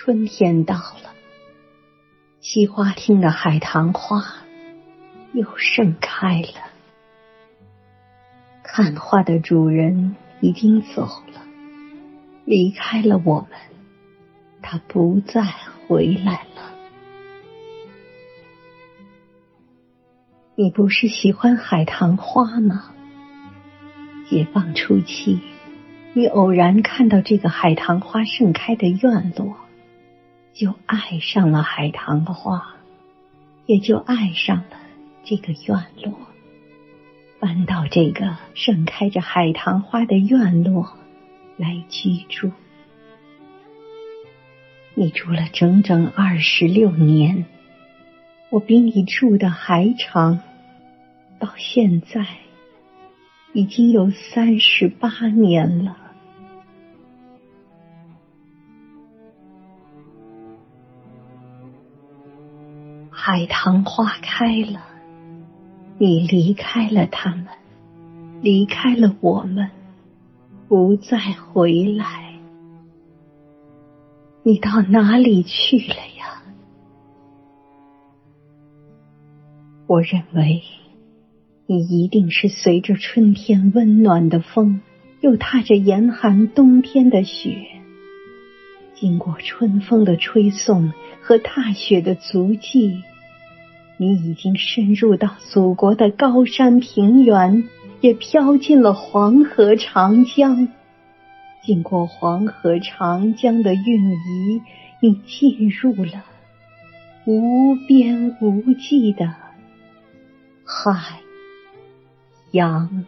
春天到了，西花厅的海棠花又盛开了。看花的主人已经走了，离开了我们，他不再回来了。你不是喜欢海棠花吗？解放初期。你偶然看到这个海棠花盛开的院落，就爱上了海棠的花，也就爱上了这个院落。搬到这个盛开着海棠花的院落来居住，你住了整整二十六年，我比你住的还长，到现在已经有三十八年了。海棠花开了，你离开了他们，离开了我们，不再回来。你到哪里去了呀？我认为，你一定是随着春天温暖的风，又踏着严寒冬天的雪，经过春风的吹送和踏雪的足迹。你已经深入到祖国的高山平原，也飘进了黄河长江。经过黄河长江的运移，你进入了无边无际的海洋。